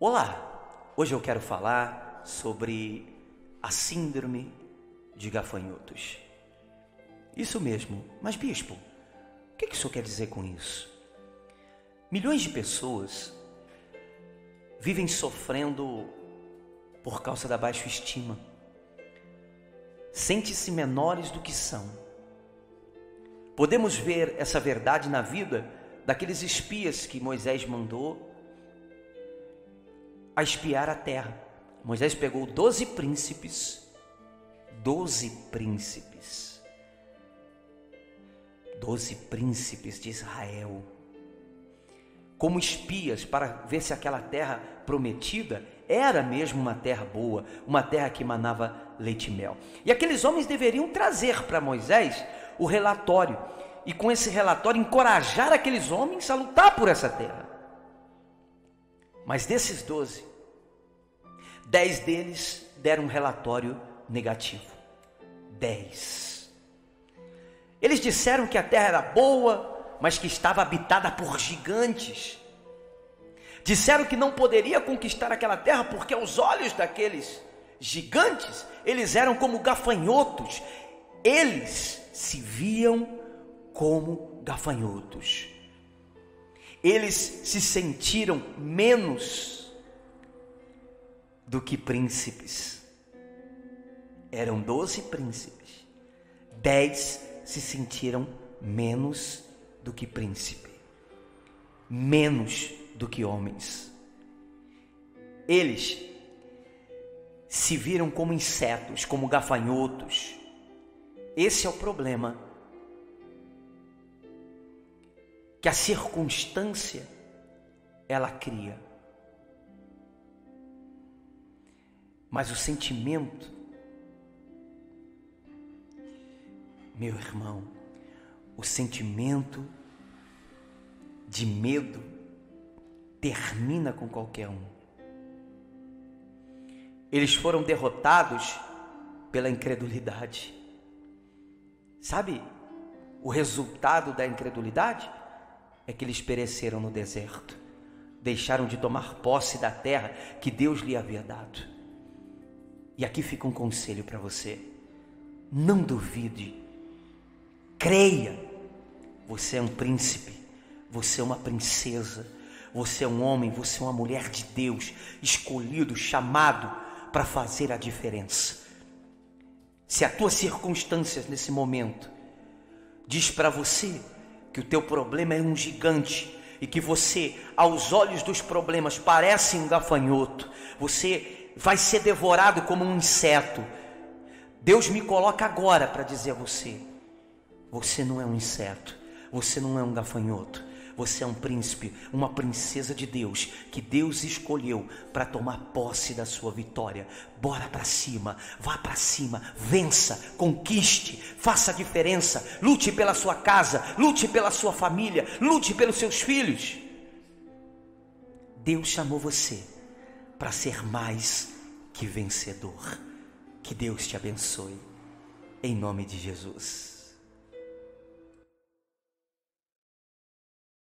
Olá, hoje eu quero falar sobre a síndrome de gafanhotos. Isso mesmo, mas bispo, o que, que o senhor quer dizer com isso? Milhões de pessoas vivem sofrendo por causa da baixa estima, sente-se menores do que são. Podemos ver essa verdade na vida daqueles espias que Moisés mandou a espiar a terra. Moisés pegou doze príncipes, doze príncipes, doze príncipes de Israel, como espias para ver se aquela terra prometida era mesmo uma terra boa, uma terra que manava leite e mel. E aqueles homens deveriam trazer para Moisés o relatório, e com esse relatório encorajar aqueles homens a lutar por essa terra. Mas desses doze, Dez deles deram um relatório negativo. Dez. Eles disseram que a terra era boa, mas que estava habitada por gigantes. Disseram que não poderia conquistar aquela terra porque aos olhos daqueles gigantes, eles eram como gafanhotos. Eles se viam como gafanhotos. Eles se sentiram menos do que príncipes. Eram doze príncipes, dez se sentiram menos do que príncipe, menos do que homens. Eles se viram como insetos, como gafanhotos. Esse é o problema. Que a circunstância ela cria. Mas o sentimento, meu irmão, o sentimento de medo termina com qualquer um. Eles foram derrotados pela incredulidade. Sabe o resultado da incredulidade? É que eles pereceram no deserto, deixaram de tomar posse da terra que Deus lhe havia dado. E aqui fica um conselho para você: não duvide, creia. Você é um príncipe, você é uma princesa, você é um homem, você é uma mulher de Deus, escolhido, chamado para fazer a diferença. Se a tua circunstância nesse momento diz para você que o teu problema é um gigante e que você, aos olhos dos problemas, parece um gafanhoto, você vai ser devorado como um inseto. Deus me coloca agora para dizer a você: você não é um inseto, você não é um gafanhoto, você é um príncipe, uma princesa de Deus, que Deus escolheu para tomar posse da sua vitória. Bora para cima, vá para cima, vença, conquiste, faça a diferença, lute pela sua casa, lute pela sua família, lute pelos seus filhos. Deus chamou você para ser mais que vencedor. Que Deus te abençoe, em nome de Jesus.